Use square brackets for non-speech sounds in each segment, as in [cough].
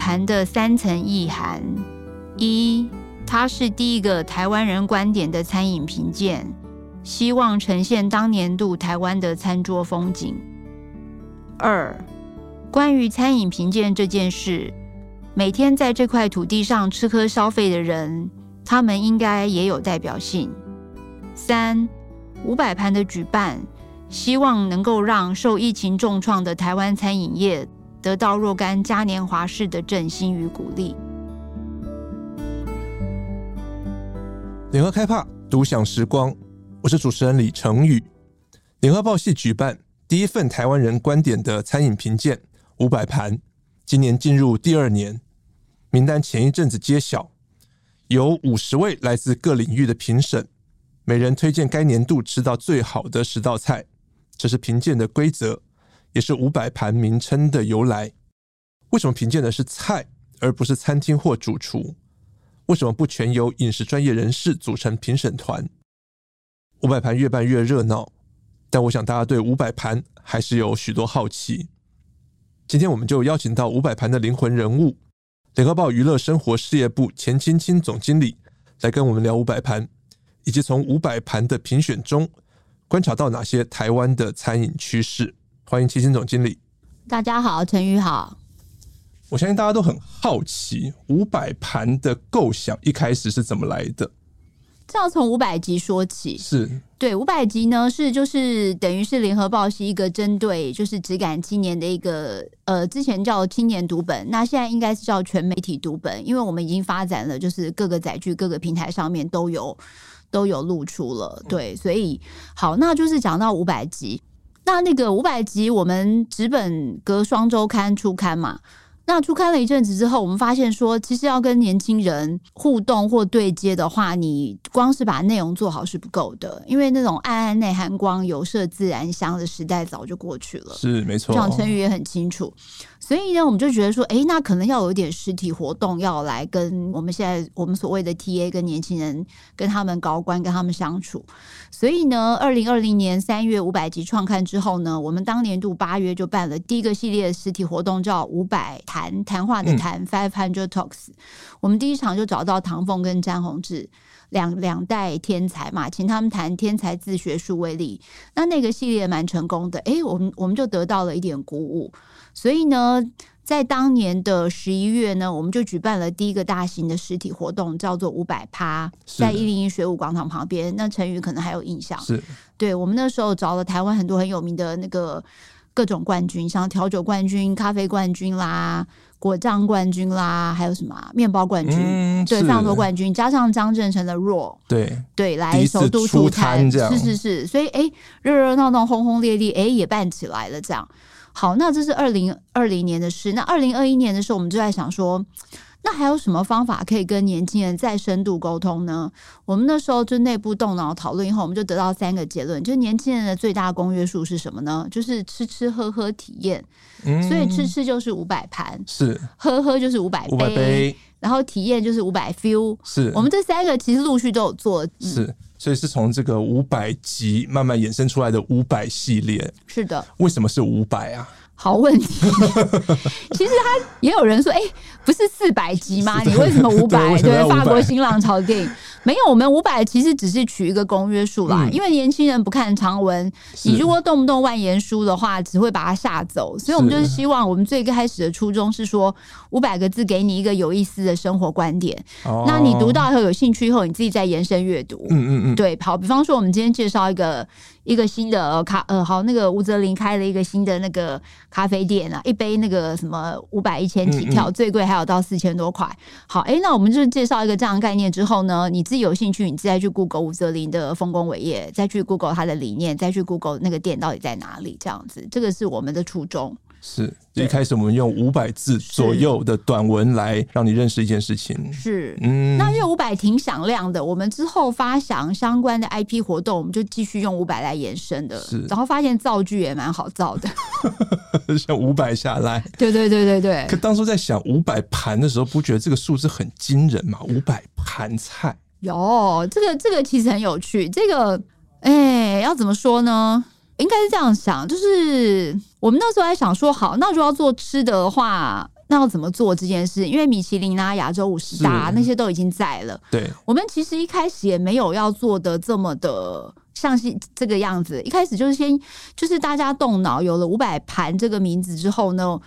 盘的三层意涵：一，它是第一个台湾人观点的餐饮评鉴，希望呈现当年度台湾的餐桌风景；二，关于餐饮评鉴这件事，每天在这块土地上吃喝消费的人，他们应该也有代表性；三，五百盘的举办，希望能够让受疫情重创的台湾餐饮业。得到若干嘉年华式的振兴与鼓励。联合开帕，独享时光。我是主持人李成宇。联合报系举办第一份台湾人观点的餐饮评鉴五百盘，今年进入第二年，名单前一阵子揭晓，有五十位来自各领域的评审，每人推荐该年度吃到最好的十道菜，这是评鉴的规则。也是五百盘名称的由来。为什么评鉴的是菜，而不是餐厅或主厨？为什么不全由饮食专业人士组成评审团？五百盘越办越热闹，但我想大家对五百盘还是有许多好奇。今天我们就邀请到五百盘的灵魂人物——联合报娱乐生活事业部钱青青总经理，来跟我们聊五百盘，以及从五百盘的评选中观察到哪些台湾的餐饮趋势。欢迎七星总经理。大家好，陈宇好。我相信大家都很好奇，五百盘的构想一开始是怎么来的？这要从五百集说起。是对，五百集呢是就是等于是联合报是一个针对就是只敢青年的一个呃，之前叫青年读本，那现在应该是叫全媒体读本，因为我们已经发展了，就是各个载具、各个平台上面都有都有露出了。对，所以好，那就是讲到五百集。那那个五百集，我们纸本隔双周刊出刊嘛。那出刊了一阵子之后，我们发现说，其实要跟年轻人互动或对接的话，你光是把内容做好是不够的，因为那种暗暗内含光、有色自然香的时代早就过去了。是没错，讲承宇也很清楚。所以呢，我们就觉得说，哎，那可能要有一点实体活动，要来跟我们现在我们所谓的 TA 跟年轻人，跟他们高官跟他们相处。所以呢，二零二零年三月五百集创刊之后呢，我们当年度八月就办了第一个系列的实体活动，叫五百谈谈话的谈 Five Hundred Talks。我们第一场就找到唐凤跟詹宏志两两代天才嘛，请他们谈天才自学数位力。那那个系列蛮成功的，哎，我们我们就得到了一点鼓舞。所以呢，在当年的十一月呢，我们就举办了第一个大型的实体活动，叫做五百趴，在一零一水舞广场旁边。那成宇可能还有印象，是对，我们那时候找了台湾很多很有名的那个各种冠军，像调酒冠军、咖啡冠军啦、果酱冠军啦，还有什么面包冠军，嗯、对，非常多冠军，加上张正成的 RAW，对对，来首都出摊，是是是，所以哎，热热闹闹、轰轰烈烈，哎，也办起来了，这样。好，那这是二零二零年的事。那二零二一年的时候，我们就在想说，那还有什么方法可以跟年轻人再深度沟通呢？我们那时候就内部动脑讨论以后，我们就得到三个结论：就年轻人的最大公约数是什么呢？就是吃吃喝喝体验。嗯，所以吃吃就是五百盘，是喝喝就是五百杯，然后体验就是五百 feel。是我们这三个其实陆续都有做。嗯、是。所以是从这个五百集慢慢衍生出来的五百系列。是的。为什么是五百啊？好问题。[laughs] 其实他也有人说，哎、欸，不是四百集吗？你为什么五百？对，法国新浪潮电影。没有，我们五百其实只是取一个公约数啦，嗯、因为年轻人不看长文，你如果动不动万言书的话，只会把他吓走。所以我们就是希望，我们最开始的初衷是说，五百个字给你一个有意思的生活观点。哦、那你读到以后有兴趣以后，你自己再延伸阅读。嗯嗯嗯，对，好，比方说我们今天介绍一个。一个新的咖呃好，那个吴泽林开了一个新的那个咖啡店啊，一杯那个什么五百一千起跳，嗯嗯最贵还有到四千多块。好，哎、欸，那我们就介绍一个这样的概念之后呢，你自己有兴趣，你再去 Google 吴泽林的丰功伟业，再去 Google 他的理念，再去 Google 那个店到底在哪里，这样子，这个是我们的初衷。是，一开始我们用五百字左右的短文来让你认识一件事情。是，嗯，那因为五百挺响亮的，我们之后发想相关的 IP 活动，我们就继续用五百来延伸的。是，然后发现造句也蛮好造的，[laughs] 像五百下来。对对对对对。可当初在想五百盘的时候，不觉得这个数字很惊人嘛？五百盘菜。有，这个这个其实很有趣。这个，哎，要怎么说呢？应该是这样想，就是我们那时候还想说，好，那如果要做吃的话，那要怎么做这件事？因为米其林啊、亚洲五十大那些都已经在了。对，我们其实一开始也没有要做的这么的像是这个样子。一开始就是先就是大家动脑，有了五百盘这个名字之后呢，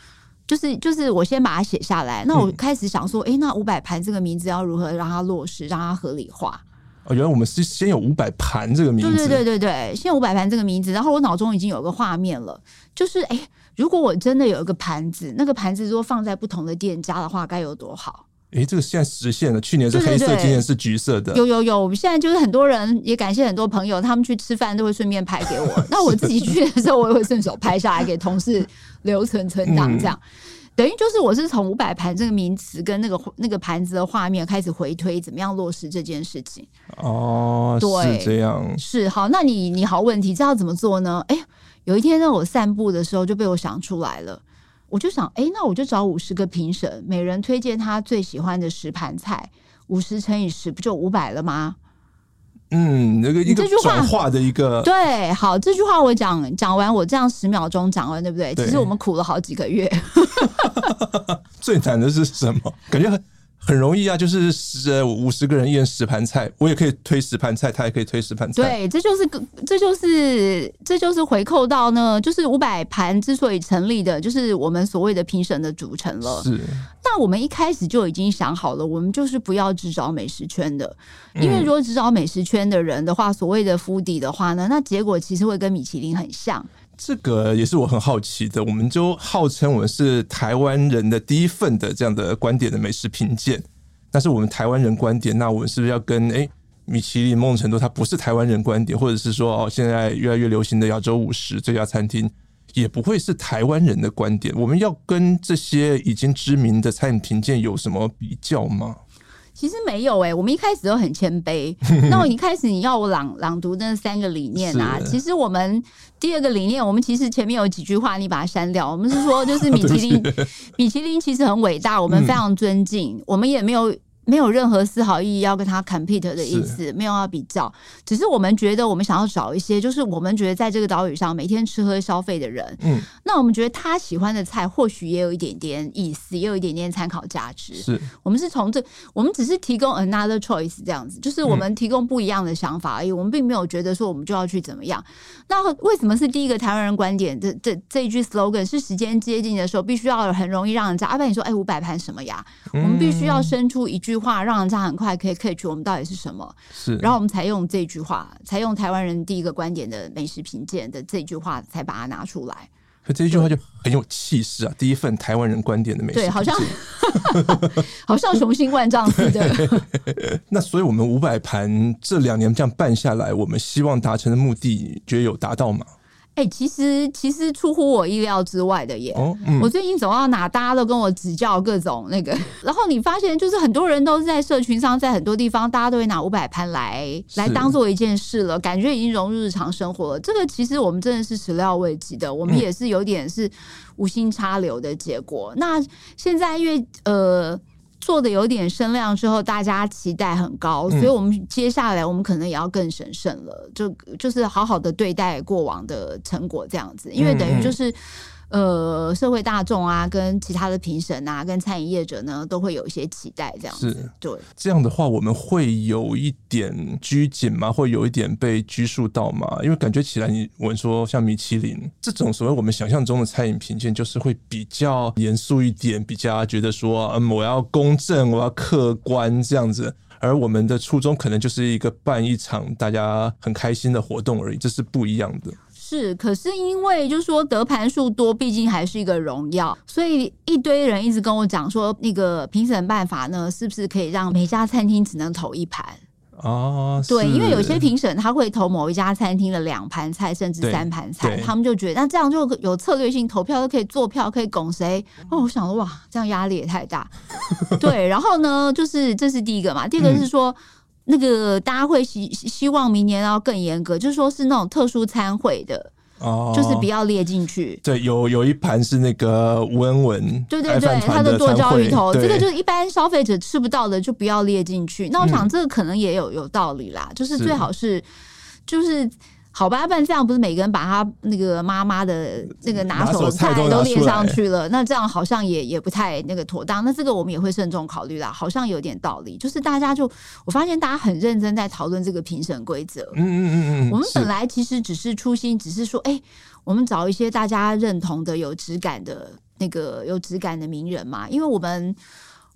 就是就是我先把它写下来。那我开始想说，哎、嗯，那五百盘这个名字要如何让它落实，让它合理化？哦，原来我们是先有五百盘这个名字，对对对对对，先有五百盘这个名字，然后我脑中已经有个画面了，就是哎，如果我真的有一个盘子，那个盘子如果放在不同的店家的话，该有多好？哎，这个现在实现了，去年是黑色，今年是橘色的，有有有，我们现在就是很多人也感谢很多朋友，他们去吃饭都会顺便拍给我，[laughs] 那我自己去的时候，我也会顺手拍下来给同事留存存档这样。嗯等于就是我是从五百盘这个名词跟那个那个盘子的画面开始回推，怎么样落实这件事情？哦，对，是这样，是好。那你你好，问题这要怎么做呢？哎，有一天呢，我散步的时候就被我想出来了。我就想，哎，那我就找五十个评审，每人推荐他最喜欢的十盘菜，五十乘以十，不就五百了吗？嗯，那个一个转化的一个对，好，这句话我讲讲完，我这样十秒钟讲完，对不对？对，其实我们苦了好几个月。[laughs] 最难的是什么？感觉很。很容易啊，就是十五十个人一人十盘菜，我也可以推十盘菜，他也可以推十盘菜。对，这就是个，这就是这就是回扣到呢，就是五百盘之所以成立的，就是我们所谓的评审的组成了。是，那我们一开始就已经想好了，我们就是不要只找美食圈的，因为如果只找美食圈的人的话，所谓的 foodie 的话呢，那结果其实会跟米其林很像。这个也是我很好奇的，我们就号称我们是台湾人的第一份的这样的观点的美食评鉴，那是我们台湾人观点，那我们是不是要跟诶米其林梦成都它不是台湾人观点，或者是说哦现在越来越流行的亚洲五十这家餐厅也不会是台湾人的观点，我们要跟这些已经知名的餐饮评鉴有什么比较吗？其实没有哎、欸，我们一开始都很谦卑。[laughs] 那我一开始你要我朗朗读那三个理念啊，其实我们第二个理念，我们其实前面有几句话，你把它删掉。我们是说，就是米其林，[laughs] 米其林其实很伟大，我们非常尊敬，我们也没有。没有任何丝毫意义要跟他 compete 的意思，没有要比较，只是我们觉得我们想要找一些，就是我们觉得在这个岛屿上每天吃喝消费的人，嗯，那我们觉得他喜欢的菜或许也有一点点意思，也有一点点参考价值。是我们是从这，我们只是提供 another choice 这样子，就是我们提供不一样的想法而已，我们并没有觉得说我们就要去怎么样。那为什么是第一个台湾人观点？这这这一句 slogan 是时间接近的时候，必须要很容易让人家。阿、啊、不然你说，哎，五百盘什么呀？我们必须要生出一句。句话让人家很快可以 catch 我们到底是什么，是，然后我们才用这句话，才用台湾人第一个观点的美食评鉴的这句话，才把它拿出来。可这一句话就很有气势啊！第一份台湾人观点的美食，对，好像 [laughs] 好像雄心万丈似的。[laughs] 那所以，我们五百盘这两年这样办下来，我们希望达成的目的，觉得有达到吗？哎、欸，其实其实出乎我意料之外的耶！哦嗯、我最近走到哪，大家都跟我指教各种那个，[laughs] 然后你发现就是很多人都是在社群上，在很多地方，大家都会拿五百盘来来当做一件事了，感觉已经融入日常生活了。这个其实我们真的是始料未及的，我们也是有点是无心插柳的结果。嗯、那现在因为呃。做的有点声量之后，大家期待很高，所以我们接下来我们可能也要更审慎了，就就是好好的对待过往的成果这样子，因为等于就是。呃，社会大众啊，跟其他的评审啊，跟餐饮业者呢，都会有一些期待，这样子。是对，这样的话，我们会有一点拘谨吗？会有一点被拘束到吗？因为感觉起来，你我们说像米其林这种所谓我们想象中的餐饮评鉴，就是会比较严肃一点，比较觉得说，嗯，我要公正，我要客观这样子。而我们的初衷可能就是一个办一场大家很开心的活动而已，这是不一样的。是，可是因为就是说得盘数多，毕竟还是一个荣耀，所以一堆人一直跟我讲说，那个评审办法呢，是不是可以让每家餐厅只能投一盘？哦，对，因为有些评审他会投某一家餐厅的两盘菜，甚至三盘菜，他们就觉得那这样就有策略性投票，都可以做票，可以拱谁？哦，我想说哇，这样压力也太大。[laughs] 对，然后呢，就是这是第一个嘛，第二个是说。嗯那个大家会希希望明年要更严格，就是说是那种特殊餐会的，哦，就是不要列进去。对，有有一盘是那个吴文文，对对对，他的剁椒鱼头，这个就是一般消费者吃不到的，就不要列进去。那我想这个可能也有有道理啦，就是最好是，是就是好吧，不然这样不是每个人把他那个妈妈的那个拿手菜都列上去了，那这样好像也也不太那个妥当。那这个我们也会慎重考虑啦，好像有点道理。就是大家就我发现大家很认真在讨论这个评审规则。嗯嗯嗯嗯，我们本来其实只是初心，只是说，哎，我们找一些大家认同的、有质感的那个有质感的名人嘛，因为我们。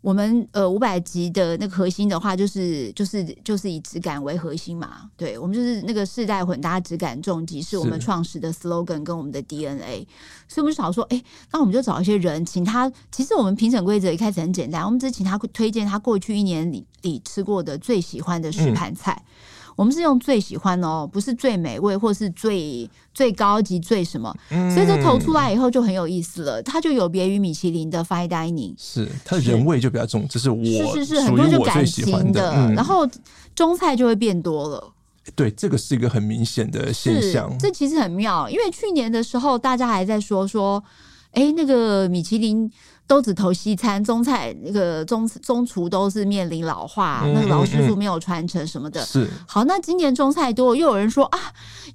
我们呃五百集的那个核心的话，就是就是就是以质感为核心嘛。对，我们就是那个世代混搭质感重击，是我们创始的 slogan 跟我们的 DNA。所以我们就想说，哎，那我们就找一些人，请他。其实我们评审规则一开始很简单，我们只请他推荐他过去一年里里吃过的最喜欢的十盘菜。嗯我们是用最喜欢的哦，不是最美味，或是最最高级、最什么，嗯、所以这投出来以后就很有意思了。它就有别于米其林的 fine dining，是它的人味就比较重，这是我是是是很多就感情的，嗯、然后中菜就会变多了。对，这个是一个很明显的现象。这其实很妙，因为去年的时候大家还在说说，哎，那个米其林。都只投西餐，中菜那个中中厨都是面临老化，嗯、那个老师傅没有传承什么的。是好，那今年中菜多，又有人说啊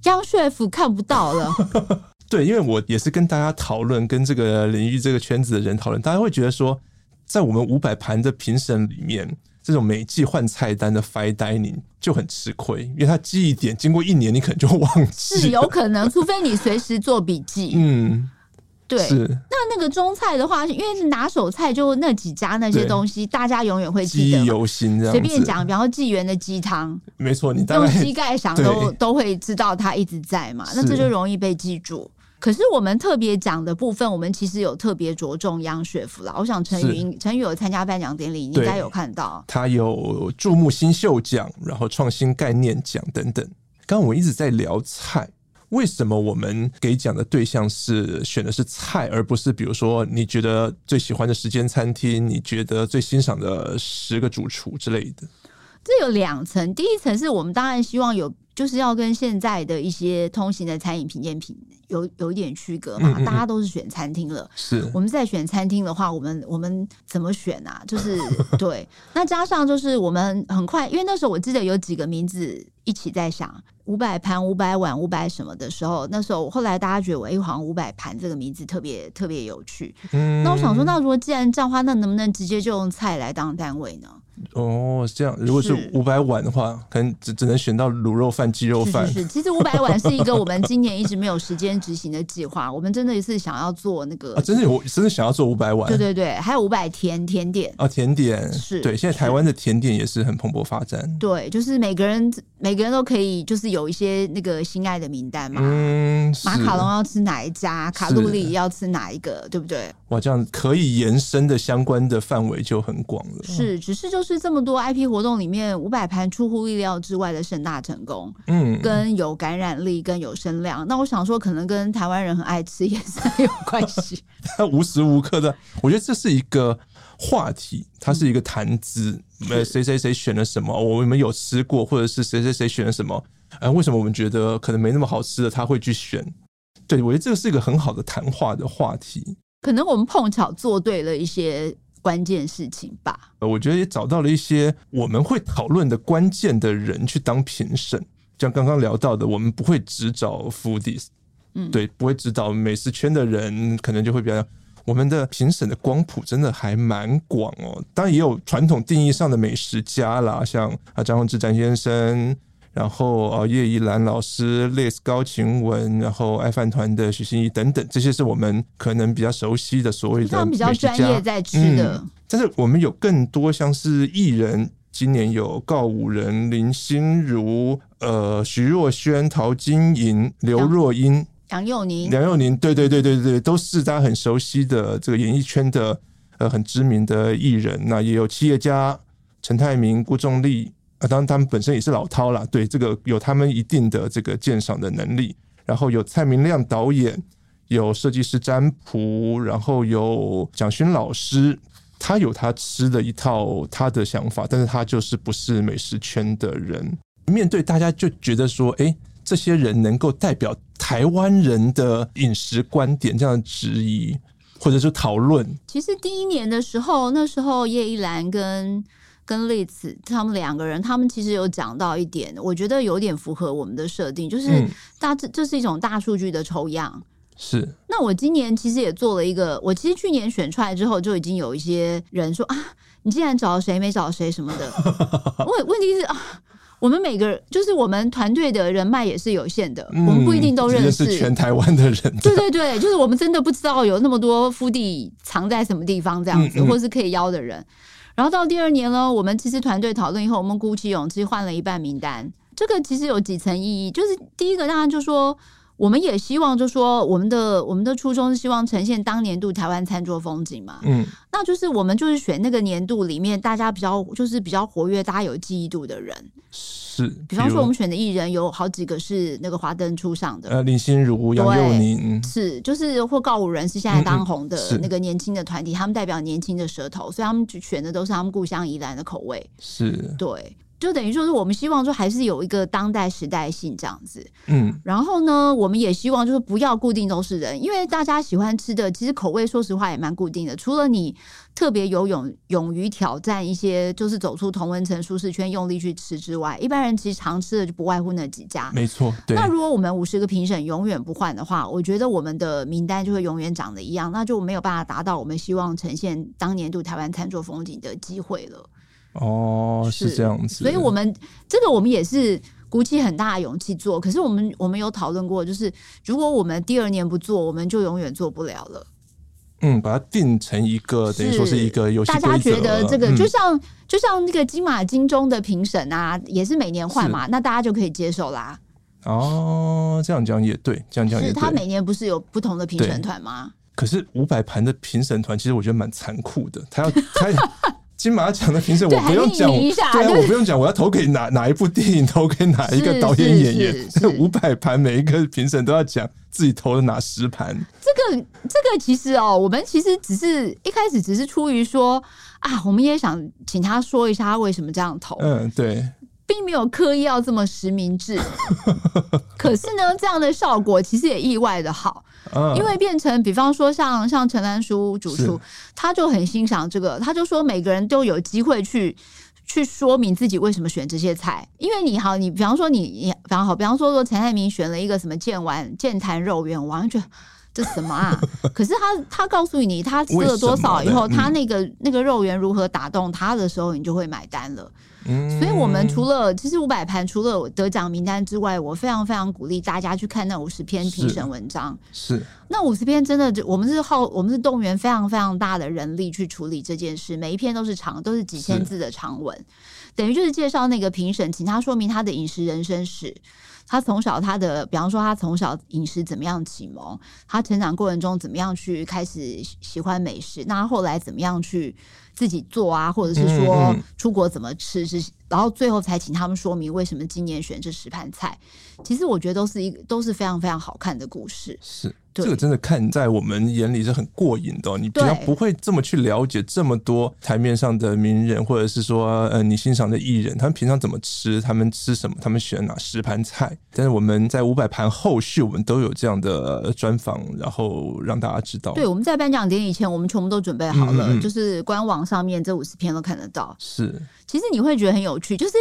，Young Chef 看不到了。[laughs] 对，因为我也是跟大家讨论，跟这个领域这个圈子的人讨论，大家会觉得说，在我们五百盘的评审里面，这种每季换菜单的 Fine Dining 就很吃亏，因为他记忆点经过一年，你可能就忘记，是有可能，除非你随时做笔记。嗯。对，是那那个中菜的话，因为拿手菜就那几家那些东西，大家永远会记忆犹新。这样随便讲，比方说纪元的鸡汤，没错，你用膝盖想都对都会知道它一直在嘛，那这就容易被记住。可是我们特别讲的部分，我们其实有特别着重 Young Chef 啦。我想陈宇，陈宇有参加颁奖典礼，你应该有看到，他有注目新秀奖，然后创新概念奖等等。刚刚我们一直在聊菜。为什么我们给奖的对象是选的是菜，而不是比如说你觉得最喜欢的时间餐厅，你觉得最欣赏的十个主厨之类的？这有两层，第一层是我们当然希望有。就是要跟现在的一些通行的餐饮品鉴品有有一点区隔嘛，嗯嗯嗯，大家都是选餐厅了，是我们在选餐厅的话，我们我们怎么选啊？就是 [laughs] 对，那加上就是我们很快，因为那时候我记得有几个名字一起在想五百盘、五百碗、五百什么的时候，那时候后来大家觉得我哎，好像五百盘这个名字特别特别有趣。嗯，那我想说，那如果既然这样的话，那能不能直接就用菜来当单位呢？哦，这样，如果是五百碗的话，可能只只能选到卤肉饭、鸡肉饭。是，是，是，其实五百碗是一个我们今年一直没有时间执行的计划。[laughs] 我们真的是想要做那个，啊，真的有，真的想要做五百碗。对对对，还有五百甜甜点啊，甜点是对。现在台湾的甜点也是很蓬勃发展。对，就是每个人每个人都可以，就是有一些那个心爱的名单嘛。嗯，马卡龙要吃哪一家？卡路里要吃哪一个？对不对？哇，这样可以延伸的相关的范围就很广了。是，只是就是这么多 IP 活动里面，五百盘出乎意料之外的盛大成功，嗯，跟有感染力，跟有声量。那我想说，可能跟台湾人很爱吃也是很有关系。[laughs] 他无时无刻的，我觉得这是一个话题，它是一个谈资。呃、嗯，谁谁谁选了什么，我们有吃过，或者是谁谁谁选了什么，呃，为什么我们觉得可能没那么好吃的，他会去选？对，我觉得这个是一个很好的谈话的话题。可能我们碰巧做对了一些关键事情吧。呃我觉得也找到了一些我们会讨论的关键的人去当评审，像刚刚聊到的，我们不会只找 foodies，嗯，对，不会只找美食圈的人，可能就会比较。我们的评审的光谱真的还蛮广哦，当然也有传统定义上的美食家啦，像啊张宏志詹先生。然后呃，叶怡兰老师、Liz 高晴雯，然后爱饭团的许心怡等等，这些是我们可能比较熟悉的所谓的比较专业在吃的。嗯，但是我们有更多像是艺人，今年有告五人、林心如、呃徐若瑄、陶晶莹、刘若英、杨佑宁、杨佑宁，对对对对对，都是大家很熟悉的这个演艺圈的呃很知名的艺人。那也有企业家陈泰明、顾仲立。啊，当然他们本身也是老饕啦，对这个有他们一定的这个鉴赏的能力。然后有蔡明亮导演，有设计师占卜，然后有蒋勋老师，他有他吃的一套他的想法，但是他就是不是美食圈的人。面对大家就觉得说，哎，这些人能够代表台湾人的饮食观点这样的质疑或者是讨论。其实第一年的时候，那时候叶一兰跟。跟丽子他们两个人，他们其实有讲到一点，我觉得有点符合我们的设定，就是大这这是一种大数据的抽样。是。那我今年其实也做了一个，我其实去年选出来之后，就已经有一些人说啊，你竟然找谁没找谁什么的。[laughs] 问问题是啊，我们每个就是我们团队的人脉也是有限的，嗯、我们不一定都认识全台湾的人。对对对，就是我们真的不知道有那么多腹地藏在什么地方这样子，嗯嗯或是可以邀的人。然后到第二年呢，我们其实团队讨论以后，我们鼓起勇气换了一半名单。这个其实有几层意义，就是第一个当然就说，我们也希望就说，我们的我们的初衷是希望呈现当年度台湾餐桌风景嘛。嗯，那就是我们就是选那个年度里面大家比较就是比较活跃、大家有记忆度的人。是，比方说我们选的艺人有好几个是那个华灯初上的，呃，林心如、杨佑宁，是就是或告五人是现在当红的那个年轻的团体，嗯嗯，他们代表年轻的舌头，所以他们选的都是他们故乡宜兰的口味，是。对。就等于说是我们希望说还是有一个当代时代性这样子，嗯，然后呢，我们也希望就是不要固定都是人，因为大家喜欢吃的其实口味说实话也蛮固定的，除了你特别有勇勇于挑战一些，就是走出同温层舒适圈，用力去吃之外，一般人其实常吃的就不外乎那几家，没错。对。那如果我们五十个评审永远不换的话，我觉得我们的名单就会永远长得一样，那就没有办法达到我们希望呈现当年度台湾餐桌风景的机会了。哦，是这样子，所以我们这个我们也是鼓起很大的勇气做。可是我们我们有讨论过，就是如果我们第二年不做，我们就永远做不了了。嗯，把它定成一个等于说是一个游戏。大家觉得这个就像、嗯、就像那个金马金钟的评审啊，也是每年换嘛，那大家就可以接受啦。哦，这样讲也对，这样讲也对。是他每年不是有不同的评审团吗？可是五百盘的评审团，其实我觉得蛮残酷的，他要他。金马奖的评审，我不用讲，对啊，我不用讲，我要投给哪 [laughs] 哪一部电影，投给哪一个导演演员。这五百盘，每一个评审都要讲自己投了哪十盘。这个这个其实哦，我们其实只是一开始只是出于说啊，我们也想请他说一下他为什么这样投。嗯，对。并没有刻意要这么实名制，[laughs] 可是呢，这样的效果其实也意外的好，因为变成比方说像像陈兰书主厨，他就很欣赏这个，他就说每个人都有机会去去说明自己为什么选这些菜，因为你好，你比方说你你比方好，比方说说陈爱民选了一个什么剑丸剑坛肉圆，我完全觉得这什么啊？[laughs] 可是他他告诉你他吃了多少以后，他那个那个肉圆如何打动他的时候，你就会买单了。所以，我们除了其实五百盘，除了得奖名单之外，我非常非常鼓励大家去看那五十篇评审文章。是，是那五十篇真的，我们是耗，我们是动员非常非常大的人力去处理这件事，每一篇都是长，都是几千字的长文，等于就是介绍那个评审，请他说明他的饮食人生史。他从小他的，比方说他从小饮食怎么样启蒙，他成长过程中怎么样去开始喜欢美食，那他后来怎么样去自己做啊，或者是说出国怎么吃，是然后最后才请他们说明为什么今年选这十盘菜。其实我觉得都是一个都是非常非常好看的故事。是。这个真的看在我们眼里是很过瘾的，你平常不会这么去了解这么多台面上的名人，或者是说呃你欣赏的艺人，他们平常怎么吃，他们吃什么，他们选哪十盘菜。但是我们在五百盘后续，我们都有这样的专访，然后让大家知道。对，我们在颁奖典礼前，我们全部都准备好了，就是官网上面这五十篇都看得到。是，其实你会觉得很有趣，就是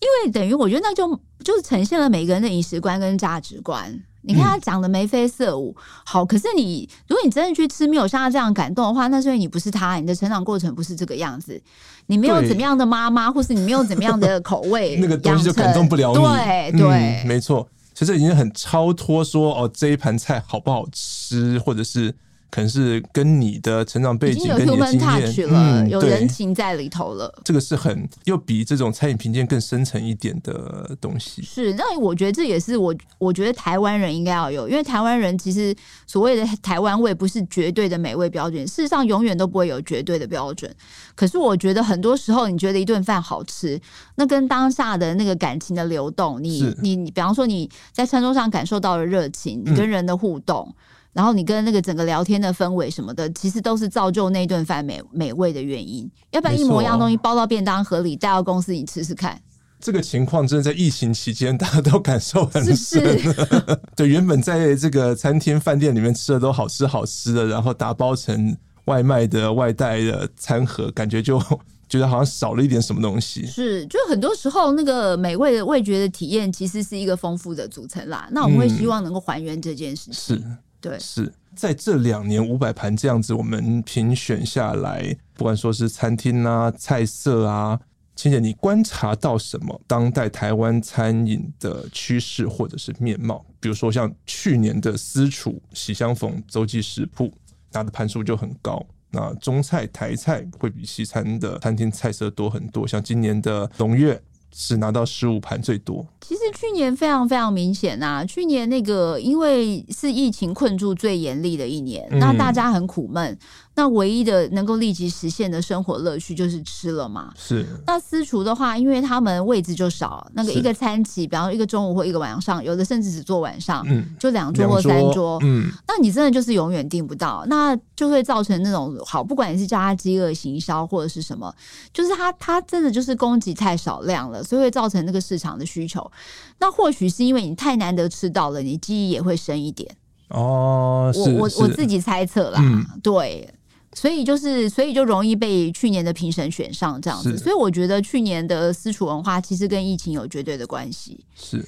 因为等于我觉得那就就是呈现了每个人的饮食观跟价值观。你看他讲的眉飞色舞，好，可是你如果你真的去吃，没有像他这样感动的话，那是因为你不是他，你的成长过程不是这个样子，你没有怎么样的妈妈，或是你没有怎么样的口 [laughs] 味，那个东西就感动不了你。对对、嗯，没错，其实已经很超脱说哦，这一盘菜好不好吃，或者是。可能是跟你的成长背景、跟你的经验了，嗯，有人情在里头了。这个是很又比这种餐饮评鉴更深层一点的东西。是，那我觉得这也是我我觉得台湾人应该要有，因为台湾人其实所谓的台湾味不是绝对的美味标准，事实上永远都不会有绝对的标准。可是我觉得很多时候，你觉得一顿饭好吃，那跟当下的那个感情的流动，你你你，比方说你在餐桌上感受到了热情，你跟人的互动。嗯然后你跟那个整个聊天的氛围什么的，其实都是造就那顿饭美美味的原因。要不然一模一样东西包到便当盒里带到公司，你吃吃看。这个情况真的在疫情期间，大家都感受很深。是是 [laughs] 对，原本在这个餐厅饭店里面吃的都好吃好吃的，然后打包成外卖的外带的餐盒，感觉就觉得好像少了一点什么东西。是，就很多时候那个美味的味觉的体验，其实是一个丰富的组成啦。那我们会希望能够还原这件事情。嗯、是，是在这两年五百盘这样子，我们评选下来，不管说是餐厅啊、菜色啊。青姐，你观察到什么当代台湾餐饮的趋势或者是面貌？比如说像去年的私厨喜相逢洲际食铺拿的盘数就很高，那中菜台菜会比西餐的餐厅菜色多很多。像今年的龙月是拿到十五盘最多。其实去年非常非常明显啊，去年那个因为是疫情困住最严厉的一年，那大家很苦闷。那唯一的能够立即实现的生活乐趣就是吃了嘛。是。那私厨的话，因为他们位置就少，那个一个餐期，比方说一个中午或一个晚上，有的甚至只做晚上，嗯，就两桌或三桌，嗯，那你真的就是永远订不到，那就会造成那种好，不管你是叫他饥饿行销或者是什么，就是他他真的就是供给太少量了，所以会造成那个市场的需求。那或许是因为你太难得吃到了，你记忆也会深一点。哦，我我我自己猜测啦，嗯、对。所以就是，所以就容易被去年的评审选上这样子。所以我觉得去年的私厨文化其实跟疫情有绝对的关系。是。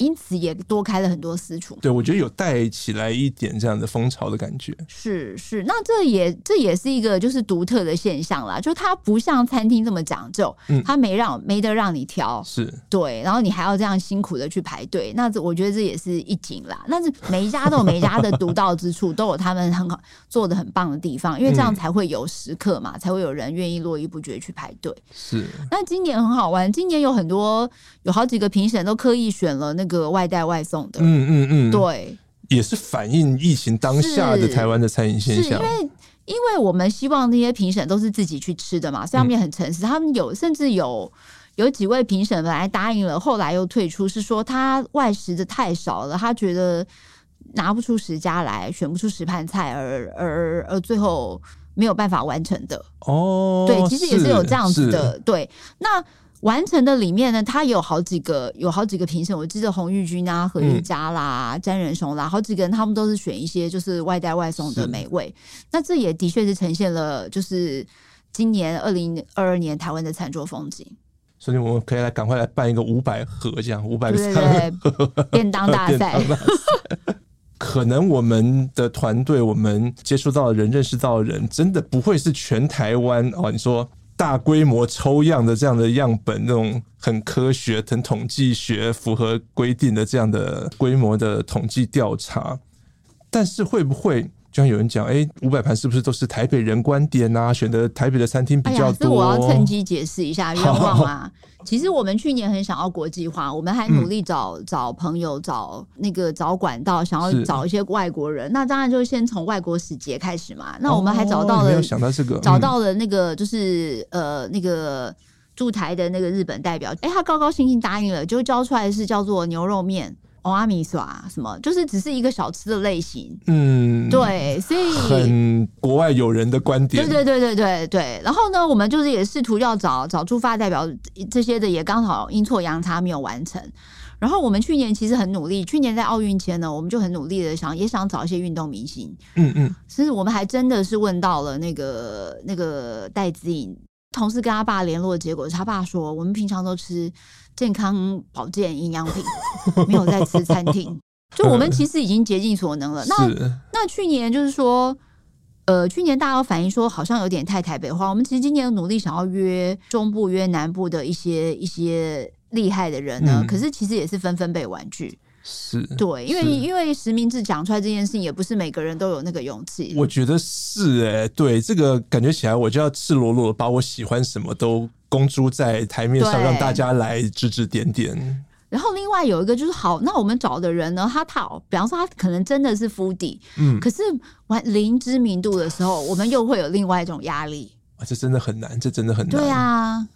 因此也多开了很多私厨，对，我觉得有带起来一点这样的风潮的感觉。是是，那这也这也是一个就是独特的现象啦，就它不像餐厅这么讲究，嗯，它没让没得让你挑，是对，然后你还要这样辛苦的去排队，那这我觉得这也是一景啦。那是每一家都有每一家的独到之处，都有他们很好做的很棒的地方，因为这样才会有食客嘛，才会有人愿意络绎不绝去排队。是，那今年很好玩，今年有很多有好几个评审都刻意选了那个。个外带外送的，嗯嗯嗯，对，也是反映疫情当下的台湾的餐饮现象。因为因为我们希望那些评审都是自己去吃的嘛，上面很诚实。他们有甚至有有几位评审本来答应了，后来又退出，是说他外食的太少了，他觉得拿不出十家来，选不出十盘菜，而而而最后没有办法完成的。哦，对，其实也是有这样子的。对，那。完成的里面呢，它有好几个，有好几个评审。我记得洪玉君啊、何玉佳啦、詹仁雄啦，好几个人，他们都是选一些就是外带外送的美味。那这也的确是呈现了，就是今年二零二二年台湾的餐桌风景。所以我们可以来赶快来办一个五百盒这样，五百个对对对便当大赛。[laughs] 可能我们的团队，我们接触到的人、认识到的人，真的不会是全台湾哦。你说。大规模抽样的这样的样本，那种很科学、很统计学符合规定的这样的规模的统计调查，但是会不会就像有人讲，哎，五百盘是不是都是台北人观点啊？选择台北的餐厅比较多。我要趁机解释一下愿望啊。其实我们去年很想要国际化，我们还努力找、嗯、找朋友、找那个找管道，想要找一些外国人。那当然就先从外国使节开始嘛。那我们还找到了，哦、没有想到这个，找到了那个就是、嗯、呃那个驻台的那个日本代表，哎，他高高兴兴答应了，就交出来的是叫做牛肉面。欧阿米耍什么，就是只是一个小吃的类型。嗯，对，所以很国外友人的观点。对对对对对对。然后呢，我们就是也试图要找找出发代表这些的，也刚好阴错阳差没有完成。然后我们去年其实很努力，去年在奥运前呢，我们就很努力的想也想找一些运动明星。嗯嗯，其实我们还真的是问到了那个那个戴资颖，同事跟他爸联络的结果，他爸说我们平常都吃。健康保健营养品 [laughs] 没有在吃餐厅，就我们其实已经竭尽所能了。那那去年就是说，呃，去年大家都反映说好像有点太台北化。我们其实今年努力想要约中部、约南部的一些一些厉害的人呢，可是其实也是纷纷被婉拒。是对，因为因为实名制讲出来这件事情，也不是每个人都有那个勇气。我觉得是哎、欸，对这个感觉起来，我就要赤裸裸的把我喜欢什么都公诸在台面上，让大家来指指点点。然后另外有一个就是，好，那我们找的人呢，他讨，比方说他可能真的是 foodie，嗯，可是玩零知名度的时候，我们又会有另外一种压力。啊，这真的很难，这真的很难。对啊。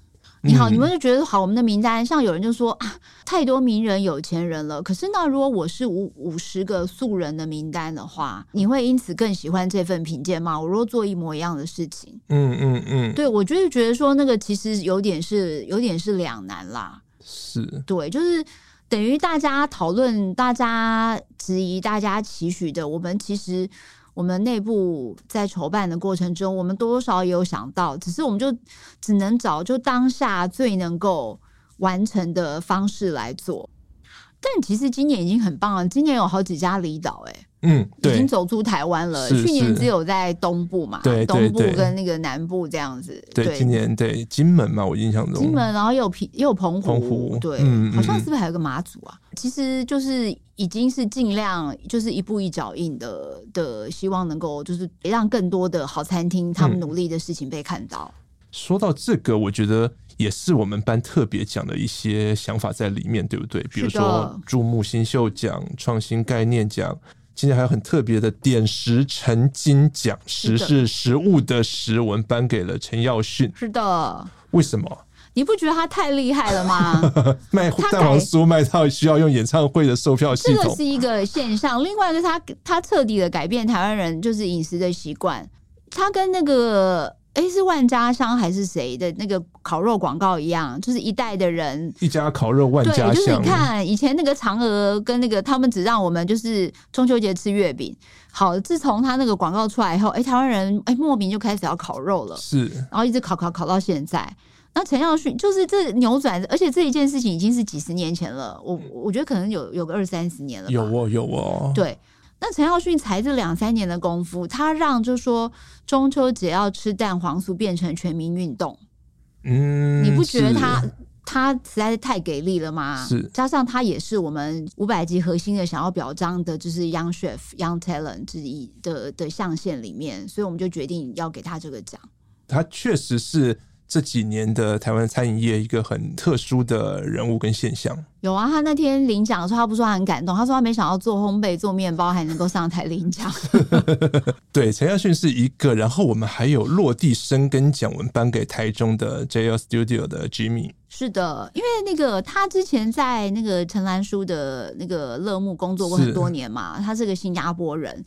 你好，你们就觉得好？我们的名单上有人就说啊，太多名人有钱人了。可是那如果我是五五十个素人的名单的话，你会因此更喜欢这份评鉴吗？我如果做一模一样的事情，嗯嗯嗯，对，我就是觉得说那个其实有点是有点是两难啦。是，对，就是等于大家讨论、大家质疑、大家期许的，我们其实。我们内部在筹办的过程中，我们多多少也有想到，只是我们就只能找就当下最能够完成的方式来做。但其实今年已经很棒了，今年有好几家离岛，哎。嗯，对，已经走出台湾了。去年只有在东部嘛，对，东部跟那个南部这样子。对，今年对金门嘛，我印象中。金门，然后又有平，又有澎湖，澎湖，对，好像是不是还有个马祖啊？其实就是已经是尽量就是一步一脚印的的，希望能够就是让更多的好餐厅他们努力的事情被看到。说到这个，我觉得也是我们班特别奖的一些想法在里面，对不对？比如说注目新秀奖、创新概念奖。今天还有很特别的点石成金奖，石是食物的石，我们颁给了陈耀迅。是的，为什么？你不觉得他太厉害了吗？[laughs] 卖蛋黄酥卖到需要用演唱会的售票系统，这个是一个现象。另外，就是他他彻底的改变台湾人就是饮食的习惯，他跟那个。哎、欸，是万家香还是谁的那个烤肉广告一样？就是一代的人一家烤肉万家香。对，就是你看以前那个嫦娥跟那个他们只让我们就是中秋节吃月饼。好，自从他那个广告出来以后，哎、欸，台湾人哎、欸、莫名就开始要烤肉了，是，然后一直烤烤烤到现在。那陈耀迅就是这扭转，而且这一件事情已经是几十年前了。我我觉得可能有有个二三十年了吧。有哦，有哦。对。那陈耀迅才这两三年的功夫，他让就说中秋节要吃蛋黄酥变成全民运动。嗯，你不觉得他他实在是太给力了吗？是，加上他也是我们五百级核心的想要表彰的，就是 Young Chef Young Talent 之一的的象限里面，所以我们就决定要给他这个奖。他确实是。这几年的台湾餐饮业一个很特殊的人物跟现象。有啊，他那天领奖的时候，他不说他很感动，他说他没想到做烘焙、做面包还能够上台领奖。[laughs] 对，陈耀迅是一个，然后我们还有落地生根奖，我们颁给台中的 JL Studio 的 Jimmy。是的，因为那个他之前在那个陈兰书的那个乐木工作过很多年嘛，他是个新加坡人。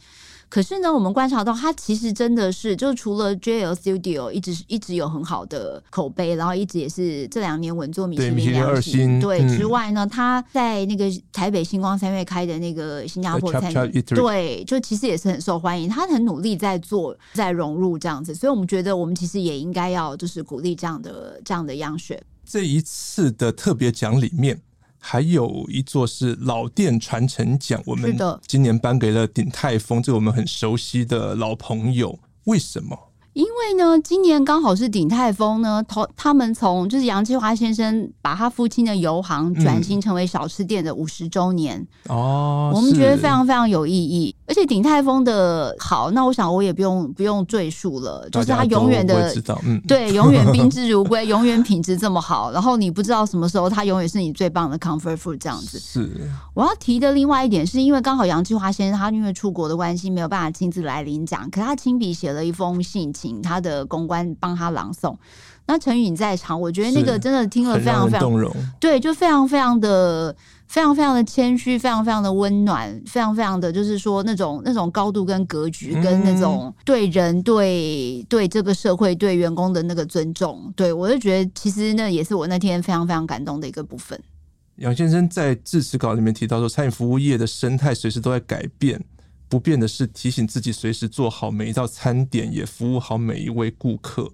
可是呢，我们观察到他其实真的是，就除了 JL Studio 一直一直有很好的口碑，然后一直也是这两年稳坐米其林两星，对之外呢，他在那个台北星光三月开的那个新加坡餐厅，对，就其实也是很受欢迎。他很努力在做，在融入这样子，所以我们觉得我们其实也应该要就是鼓励这样的这样的样选。这一次的特别奖里面。还有一座是老店传承奖，我们今年颁给了鼎泰丰，这个我们很熟悉的老朋友。为什么？因为呢，今年刚好是鼎泰丰呢，他他们从就是杨继华先生把他父亲的油行转型成为小吃店的五十周年哦，我们觉得非常非常有意义。而且鼎泰丰的好，那我想我也不用不用赘述了，就是他永远的嗯，对，永远宾至如归，永远品质这么好。然后你不知道什么时候他永远是你最棒的 comfort food 这样子。是，我要提的另外一点是因为刚好杨继华先生他因为出国的关系没有办法亲自来领奖，可他亲笔写了一封信请。请他的公关帮他朗诵，那陈宇在场，我觉得那个真的听了非常非常动容，对，就非常非常的非常非常的谦虚，非常非常的温暖，非常非常的就是说那种那种高度跟格局，跟那种对人对对这个社会对员工的那个尊重，对我就觉得其实那也是我那天非常非常感动的一个部分。杨先生在致辞稿里面提到说，餐饮服务业的生态随时都在改变。不变的是提醒自己随时做好每一道餐点，也服务好每一位顾客。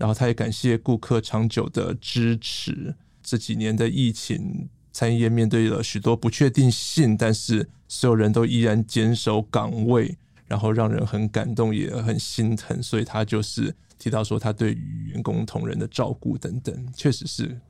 然后他也感谢顾客长久的支持。这几年的疫情，餐饮业面对了许多不确定性，但是所有人都依然坚守岗位，然后让人很感动，也很心疼。所以他就是提到说，他对于员工同仁的照顾等等，确实是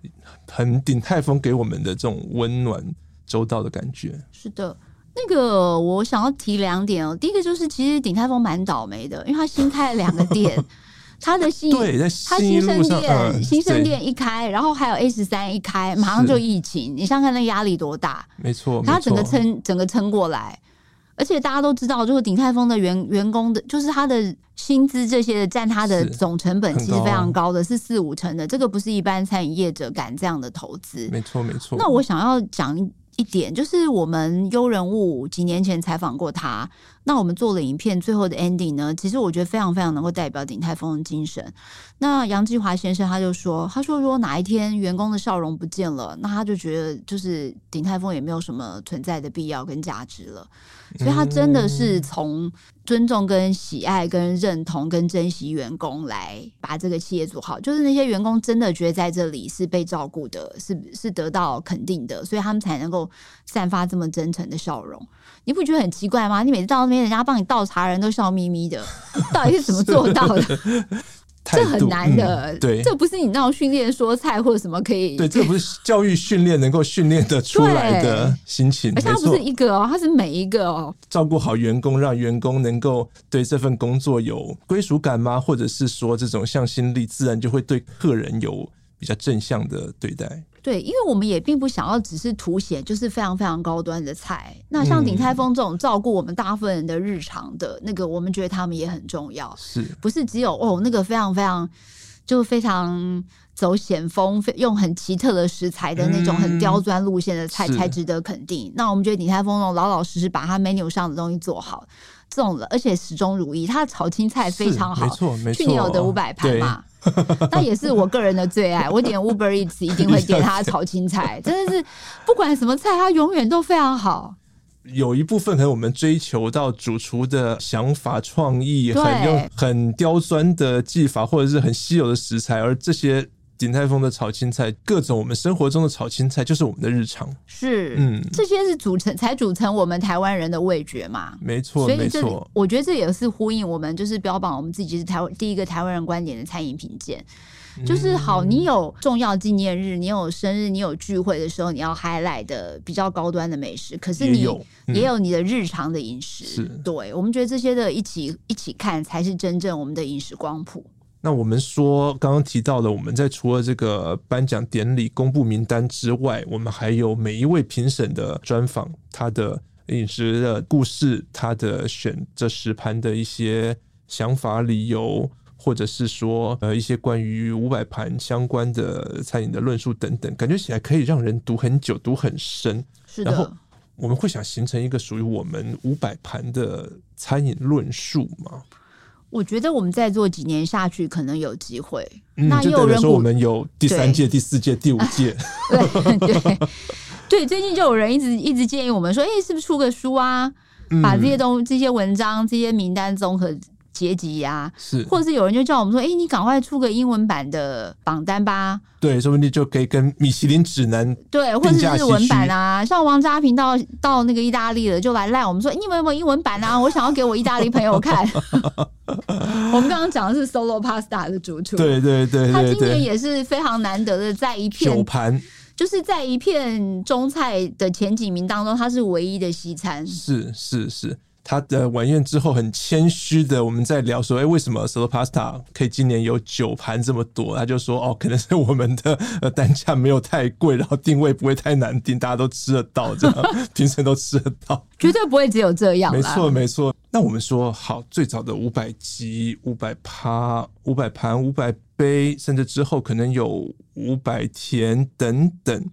很鼎泰丰给我们的这种温暖周到的感觉。是的。那个我想要提两点哦，第一个就是其实鼎泰丰蛮倒霉的，因为他新开了两个店，[laughs] 他的新对在新生店新生店一开，然后还有 A 十三一开，马上就疫情，你想想看那压力多大？没错，他整个撑整个撑过来，而且大家都知道，就是鼎泰丰的员员工的，就是他的薪资这些占他的总成本其实非常高的，是四五成的，这个不是一般餐饮业者敢这样的投资。没错，没错。那我想要讲。一点就是我们优人物几年前采访过他，那我们做了影片，最后的 ending 呢，其实我觉得非常非常能够代表鼎泰丰的精神。那杨继华先生他就说，他说如果哪一天员工的笑容不见了，那他就觉得就是鼎泰丰也没有什么存在的必要跟价值了。所以他真的是从尊重、跟喜爱、跟认同、跟珍惜员工来把这个企业做好。就是那些员工真的觉得在这里是被照顾的，是是得到肯定的，所以他们才能够散发这么真诚的笑容。你不觉得很奇怪吗？你每次到那边，人家帮你倒茶，人都笑眯眯的，[laughs] 到底是怎么做到的？[laughs] 这很难的，嗯，对，这不是你那种训练说菜或者什么可以，对，这不是教育训练能够训练的出来的 [laughs] 心情，而且它不是一个哦，它是每一个哦，照顾好员工，让员工能够对这份工作有归属感吗？或者是说这种向心力，自然就会对客人有比较正向的对待。对，因为我们也并不想要只是凸显就是非常非常高端的菜。那像鼎泰丰这种照顾我们大部分人的日常的那个，我们觉得他们也很重要。是不是只有哦那个非常非常就非常走险峰，用很奇特的食材的那种很刁钻路线的菜才值得肯定？那我们觉得鼎泰丰那种老老实实把它 menu 上的东西做好，这种而且始终如一，他的炒青菜非常好，没错没错。去年有得五百盘嘛。[laughs] 那也是我个人的最爱，我点 Uber Eats 一定会点他炒青菜，[laughs] 真的是不管什么菜，他永远都非常好。有一部分可能我们追求到主厨的想法创意，很用很刁钻的技法，或者是很稀有的食材，而这些。鼎泰丰的炒青菜，各种我们生活中的炒青菜，就是我们的日常。是，嗯，这些是组成才组成我们台湾人的味觉嘛？没错，没错。我觉得这也是呼应我们，就是标榜我们自己是台湾第一个台湾人观点的餐饮品鉴。就是好，你有重要纪念日，你有生日，你有聚会的时候，你要 highlight 的比较高端的美食。可是你也有，嗯、也有你的日常的饮食。是，对，我们觉得这些的一起一起看，才是真正我们的饮食光谱。那我们说，刚刚提到了，我们在除了这个颁奖典礼公布名单之外，我们还有每一位评审的专访，他的饮食的故事，他的选这十盘的一些想法、理由，或者是说呃一些关于五百盘相关的餐饮的论述等等，感觉起来可以让人读很久、读很深。是的。然后我们会想形成一个属于我们五百盘的餐饮论述吗？我觉得我们再做几年下去，可能有机会。嗯、那又有人说我们有第三届、第四届、第五届。[laughs] 对对对，最近就有人一直一直建议我们说：“哎、欸，是不是出个书啊？嗯、把这些东这些文章、这些名单综合。”阶级呀，是，或者是有人就叫我们说，哎、欸，你赶快出个英文版的榜单吧。对，说不定就可以跟米其林指南对，或者是日文版啊。像王家平到到那个意大利了，就来赖我们说，你们有没有英文版啊？[laughs] 我想要给我意大利朋友看。[laughs] 我们刚刚讲的是 Solo Pasta 的主厨，对对对，对，他今年也是非常难得的，在一片就是在一片中菜的前几名当中，他是唯一的西餐。是是是。他的晚宴之后很谦虚的，我们在聊说，哎、欸，为什么 Solo Pasta 可以今年有九盘这么多？他就说，哦，可能是我们的呃单价没有太贵，然后定位不会太难定，大家都吃得到，这样 [laughs] 平时都吃得到，绝对不会只有这样。没错，没错。那我们说好，最早的五百集、五百趴、五百盘、五百杯，甚至之后可能有五百甜等等。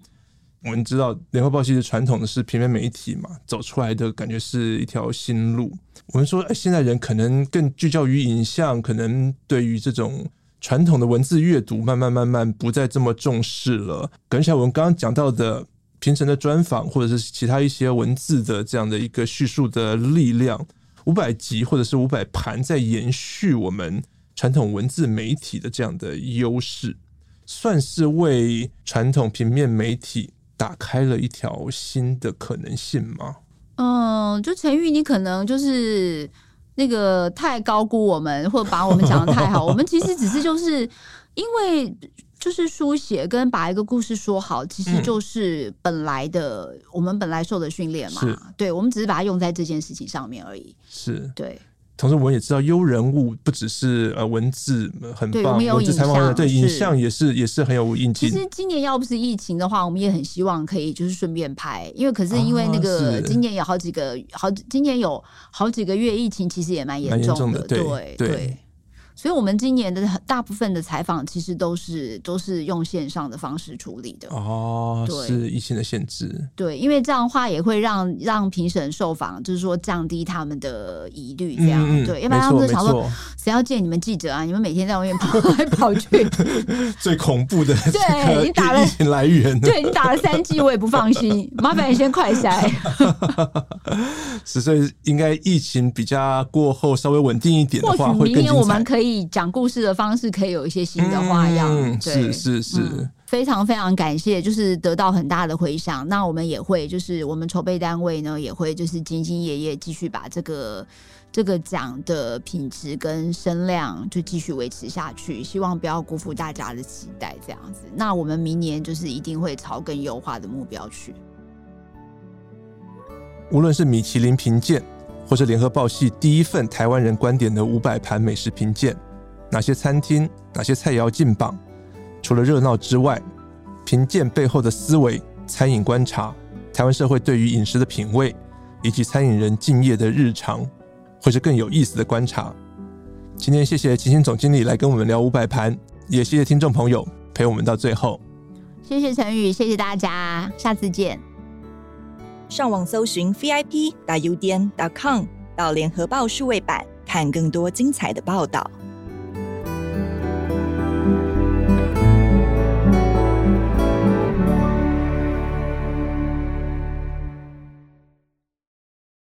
我们知道联合报其实传统的是平面媒体嘛，走出来的感觉是一条新路。我们说，哎，现在人可能更聚焦于影像，可能对于这种传统的文字阅读，慢慢慢慢不再这么重视了。感觉像我们刚刚讲到的评审的专访，或者是其他一些文字的这样的一个叙述的力量，五百集或者是五百盘，在延续我们传统文字媒体的这样的优势，算是为传统平面媒体。打开了一条新的可能性吗？嗯，就陈玉，你可能就是那个太高估我们，或者把我们讲的太好。[laughs] 我们其实只是就是因为就是书写跟把一个故事说好，其实就是本来的、嗯、我们本来受的训练嘛。对，我们只是把它用在这件事情上面而已。是对。同时，我们也知道优人物不只是呃文字很棒，文字采访的对影像也是也是很有印记。其实今年要不是疫情的话，我们也很希望可以就是顺便拍，因为可是因为那个今年有好几个好，今年有好几个月疫情，其实也蛮严重的。对对，对，所以我们今年的大部分的采访其实都是都是用线上的方式处理的。哦，对是疫情的限制。对，因为这样的话也会让让评审受访，就是说降低他们的疑虑，这样、嗯、对，要不然他们就想说，[laughs] 谁要见你们记者啊？你们每天在外面跑来跑去，[laughs] 最恐怖的对你打了疫情来源，对你打了三剂，我也不放心。麻烦你先快筛。[laughs] 十岁应该疫情比较过后稍微稳定一点的话，或许。明年我们可以。讲故事的方式可以有一些新的花样，嗯、是是是、嗯，非常非常感谢，就是得到很大的回响。那我们也会，就是我们筹备单位呢，也会就是兢兢业业继续把这个这个奖的品质跟声量就继续维持下去，希望不要辜负大家的期待。这样子，那我们明年就是一定会朝更优化的目标去。无论是米其林评鉴，或是联合报系第一份台湾人观点的五百盘美食评鉴。哪些餐厅、哪些菜肴进榜？除了热闹之外，评鉴背后的思维、餐饮观察、台湾社会对于饮食的品味，以及餐饮人敬业的日常，会是更有意思的观察。今天谢谢秦心总经理来跟我们聊五百盘，也谢谢听众朋友陪我们到最后。谢谢陈宇，谢谢大家，下次见。上网搜寻 vip.udn.com 到联合报数位版，看更多精彩的报道。